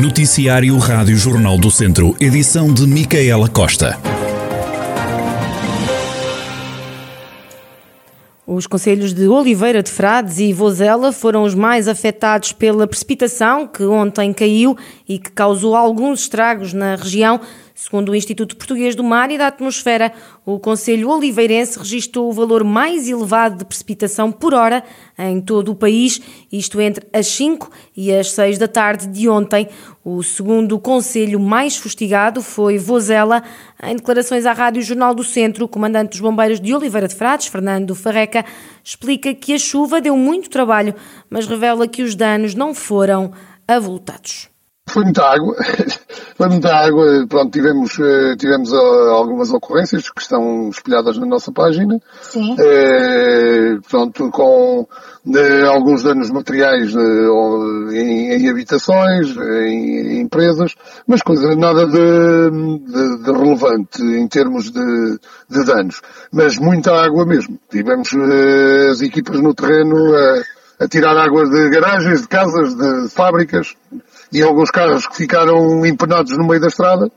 Noticiário Rádio Jornal do Centro, edição de Micaela Costa. Os conselhos de Oliveira de Frades e Vozela foram os mais afetados pela precipitação que ontem caiu e que causou alguns estragos na região. Segundo o Instituto Português do Mar e da Atmosfera, o Conselho Oliveirense registrou o valor mais elevado de precipitação por hora em todo o país, isto entre as 5 e as 6 da tarde de ontem. O segundo conselho mais fustigado foi Vozela. Em declarações à Rádio Jornal do Centro, o comandante dos bombeiros de Oliveira de Frades, Fernando Farreca, explica que a chuva deu muito trabalho, mas revela que os danos não foram avultados. Foi muita água, foi muita água. Pronto, tivemos, eh, tivemos eh, algumas ocorrências que estão espelhadas na nossa página. Sim. É, pronto, com de, alguns danos materiais de, em, em, habitações, em, em, empresas, mas coisa nada de, de, de, relevante em termos de, danos. Mas muita água mesmo. Tivemos as equipas no terreno a, a tirar água de garagens, de casas, de fábricas e alguns carros que ficaram empenados no meio da estrada.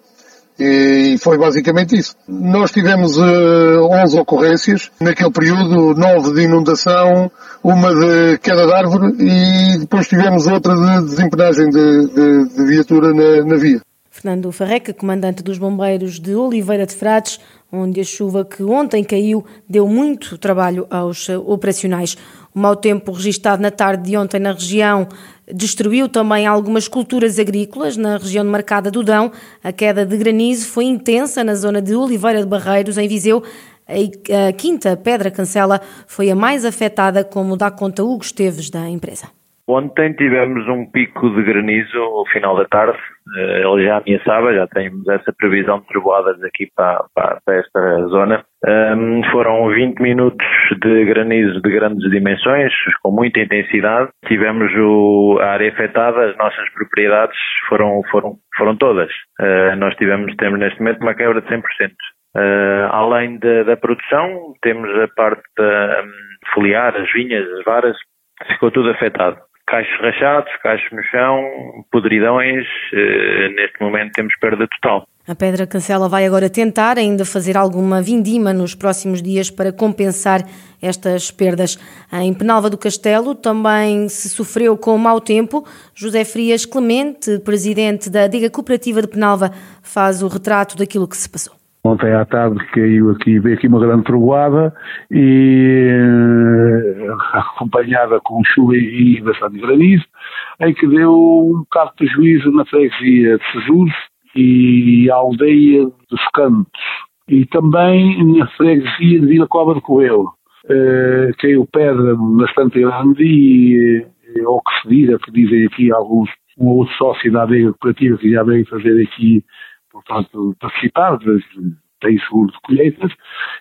E foi basicamente isso. Nós tivemos uh, eh, 11 ocorrências, naquele período 9 de inundação, uma de queda de árvore e depois tivemos outra de desempenagem de, de, de viatura na, na via. Fernando Farreca, comandante dos bombeiros de Oliveira de Frades, onde a chuva que ontem caiu deu muito trabalho aos operacionais. O mau tempo registado na tarde de ontem na região destruiu também algumas culturas agrícolas na região demarcada do Dão. A queda de granizo foi intensa na zona de Oliveira de Barreiros, em Viseu. A quinta Pedra Cancela foi a mais afetada, como dá conta Hugo Esteves da empresa. Ontem tivemos um pico de granizo ao final da tarde. Eh, ele já ameaçava, já temos essa previsão de trovoadas aqui para, para, para esta zona. Um, foram 20 minutos de granizo de grandes dimensões, com muita intensidade. Tivemos o, a área afetada, as nossas propriedades foram, foram, foram todas. Uh, nós tivemos, temos neste momento uma quebra de 100%. Uh, além de, da produção, temos a parte da, um, foliar, as vinhas, as varas, ficou tudo afetado caixos rachados, caixos no chão, podridões. Eh, neste momento temos perda total. A Pedra Cancela vai agora tentar ainda fazer alguma vindima nos próximos dias para compensar estas perdas. Em Penalva do Castelo também se sofreu com mau tempo. José Frias Clemente, presidente da Diga Cooperativa de Penalva, faz o retrato daquilo que se passou. Ontem à tarde caiu aqui, veio aqui uma grande trovoada e eh, acompanhada com chuva e bastante granizo, em que deu um bocado de prejuízo na freguesia de Sejus e a aldeia dos Cantos e também na freguesia de Vila Cova de Coelho. Uh, caiu pedra bastante grande e, eh, ao que se diga, que dizem aqui alguns, um outro sócio da Adega Cooperativa que já veio fazer aqui portanto, participar, tem seguro de colheitas,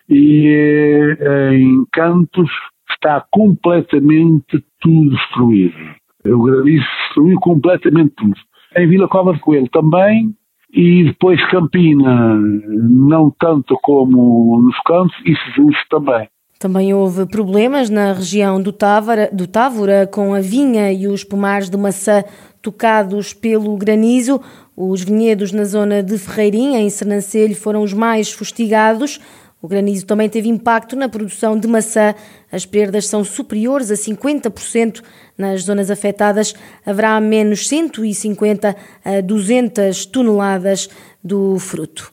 e eh, em Cantos está completamente tudo destruído. O granizo destruiu completamente tudo. Em Vila Cova de Coelho também, e depois Campina, não tanto como nos Cantos, e Jesus também. Também houve problemas na região do Távora, do Távora com a vinha e os pomares de maçã tocados pelo granizo. Os vinhedos na zona de Ferreirinha, em Sernancelho, foram os mais fustigados. O granizo também teve impacto na produção de maçã. As perdas são superiores a 50% nas zonas afetadas. Haverá menos 150 a 200 toneladas do fruto.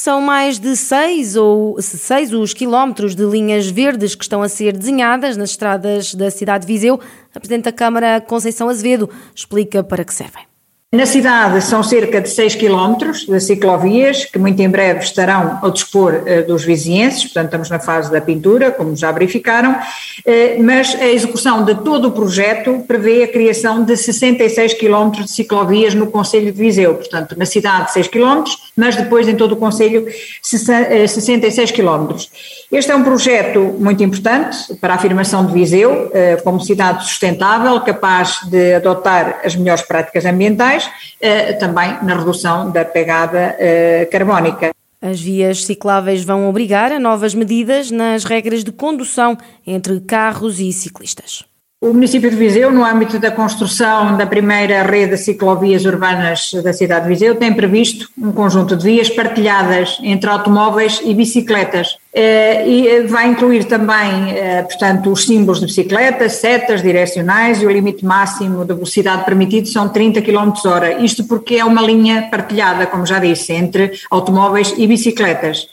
São mais de seis ou seis os quilómetros de linhas verdes que estão a ser desenhadas nas estradas da cidade de Viseu. A Presidente da Câmara, Conceição Azevedo, explica para que servem. Na cidade são cerca de 6 quilómetros de ciclovias que muito em breve estarão ao dispor uh, dos vizienses, portanto estamos na fase da pintura, como já verificaram, uh, mas a execução de todo o projeto prevê a criação de 66 quilómetros de ciclovias no Conselho de Viseu, portanto na cidade 6 quilómetros, mas depois em todo o Conselho 66 quilómetros. Este é um projeto muito importante para a afirmação de Viseu como cidade sustentável, capaz de adotar as melhores práticas ambientais eh, também na redução da pegada eh, carbónica. As vias cicláveis vão obrigar a novas medidas nas regras de condução entre carros e ciclistas. O município de Viseu, no âmbito da construção da primeira rede de ciclovias urbanas da cidade de Viseu, tem previsto um conjunto de vias partilhadas entre automóveis e bicicletas. Eh, e vai incluir também, eh, portanto, os símbolos de bicicletas, setas direcionais e o limite máximo de velocidade permitido são 30 km hora. Isto porque é uma linha partilhada, como já disse, entre automóveis e bicicletas.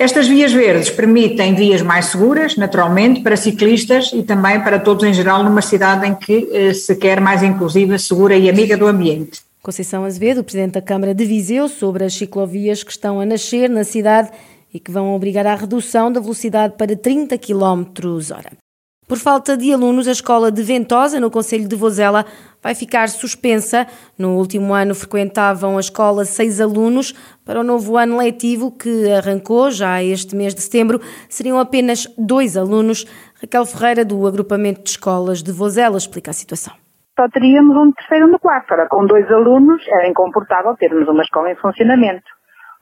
Estas vias verdes permitem vias mais seguras, naturalmente, para ciclistas e também para todos em geral numa cidade em que eh, se quer mais inclusiva, segura e amiga do ambiente. Conceição Azevedo, Presidente da Câmara de Viseu, sobre as ciclovias que estão a nascer na cidade e que vão obrigar à redução da velocidade para 30 km hora. Por falta de alunos, a escola de Ventosa, no Conselho de Vozela, vai ficar suspensa. No último ano frequentavam a escola seis alunos. Para o novo ano letivo, que arrancou já este mês de setembro, seriam apenas dois alunos. Raquel Ferreira, do Agrupamento de Escolas de Vozela, explica a situação só teríamos um terceiro no quarto. Ora, com dois alunos era incomportável termos uma escola em funcionamento.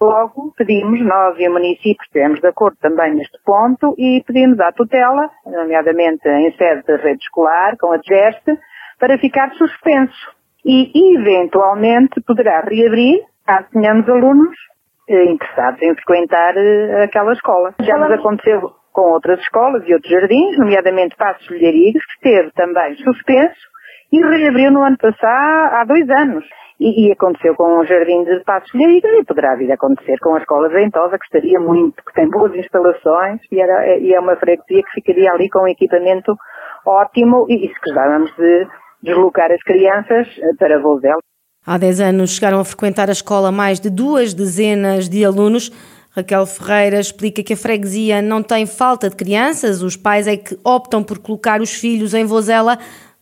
Logo, pedimos, nós e o município estivemos de acordo também neste ponto e pedimos à tutela, nomeadamente em sede da rede escolar, com a DGEST, para ficar suspenso. E, eventualmente, poderá reabrir, caso tenhamos alunos eh, interessados em frequentar eh, aquela escola. Já nos aconteceu com outras escolas e outros jardins, nomeadamente Passos Lharigos, que esteve também suspenso e reabriu no ano passado, há dois anos. E, e, aconteceu com o Jardim de Passos Lheiras e poderá vir a acontecer com a Escola Ventosa, que estaria muito, que tem boas instalações e, era, e é uma freguesia que ficaria ali com um equipamento ótimo e, e se precisávamos de deslocar as crianças eh, para Vozela. Há 10 anos chegaram a frequentar a escola mais de duas dezenas de alunos. Raquel Ferreira explica que a freguesia não tem falta de crianças, os pais é que optam por colocar os filhos em Vozela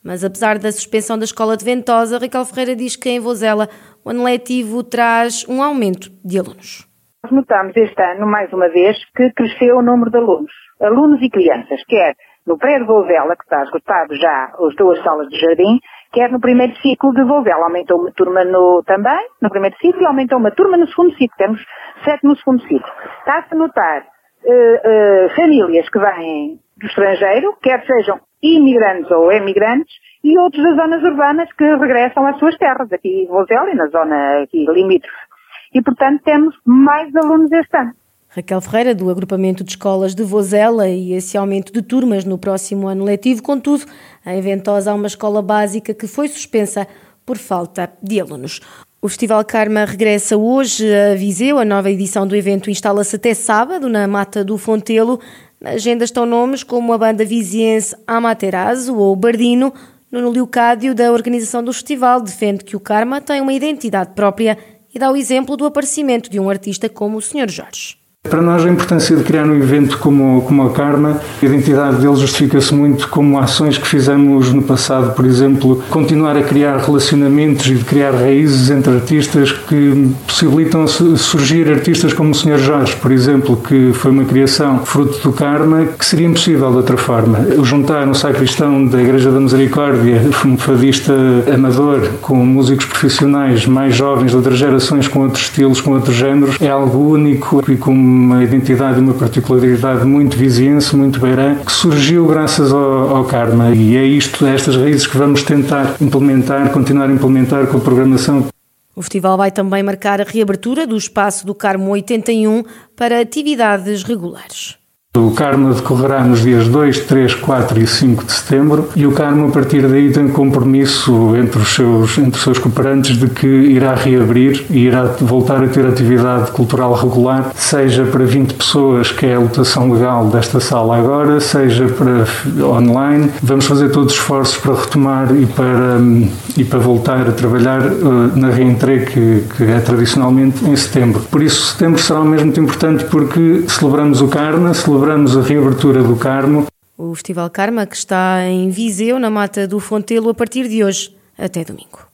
mas apesar da suspensão da escola de Ventosa, Raquel Ferreira diz que em Vozela o ano letivo traz um aumento de alunos. Nós notamos este ano, mais uma vez, que cresceu o número de alunos. Alunos e crianças, quer no pré de Vozela, que está esgotado já as duas salas de jardim, quer no primeiro ciclo de Vozela. Aumentou uma turma no, também, no primeiro ciclo, e aumentou uma turma no segundo ciclo. Temos sete no segundo ciclo. Está-se a notar uh, uh, famílias que vêm do estrangeiro, quer sejam imigrantes ou emigrantes, e outros das zonas urbanas que regressam às suas terras, aqui em Vozela e na zona aqui limítrofe. E, portanto, temos mais alunos este ano. Raquel Ferreira, do Agrupamento de Escolas de Vozela, e esse aumento de turmas no próximo ano letivo. Contudo, em Ventosa há uma escola básica que foi suspensa por falta de alunos. O Festival Karma regressa hoje a Viseu. A nova edição do evento instala-se até sábado na Mata do Fontelo. Na agenda estão nomes como a banda viziense Amaterasu ou Bardino. Nuno Leocádio, da organização do festival, defende que o Karma tem uma identidade própria e dá o exemplo do aparecimento de um artista como o Sr. Jorge. Para nós a importância de criar um evento como, como a Karma, a identidade dele justifica-se muito como ações que fizemos no passado, por exemplo, continuar a criar relacionamentos e de criar raízes entre artistas que possibilitam surgir artistas como o Sr. Jorge, por exemplo, que foi uma criação fruto do Karma que seria impossível de outra forma. Juntar um sacristão da Igreja da Misericórdia, um fadista amador, com músicos profissionais mais jovens de outras gerações, com outros estilos, com outros géneros, é algo único e com uma identidade, uma particularidade muito viziense, muito beirã, que surgiu graças ao, ao Karma. E é isto, é estas raízes que vamos tentar implementar, continuar a implementar com a programação. O festival vai também marcar a reabertura do espaço do Carmo 81 para atividades regulares. O Carmo decorrerá nos dias 2, 3, 4 e 5 de setembro e o Carmo, a partir daí, tem compromisso entre os seus, entre os seus cooperantes de que irá reabrir e irá voltar a ter atividade cultural regular, seja para 20 pessoas, que é a lotação legal desta sala agora, seja para online. Vamos fazer todos os esforços para retomar e para, e para voltar a trabalhar uh, na reentrée que, que é tradicionalmente em setembro. Por isso, setembro será mesmo muito importante porque celebramos o Carmo, celebramos celebramos a reabertura do Carmo. O Festival Karma, que está em Viseu, na Mata do Fontelo, a partir de hoje até domingo.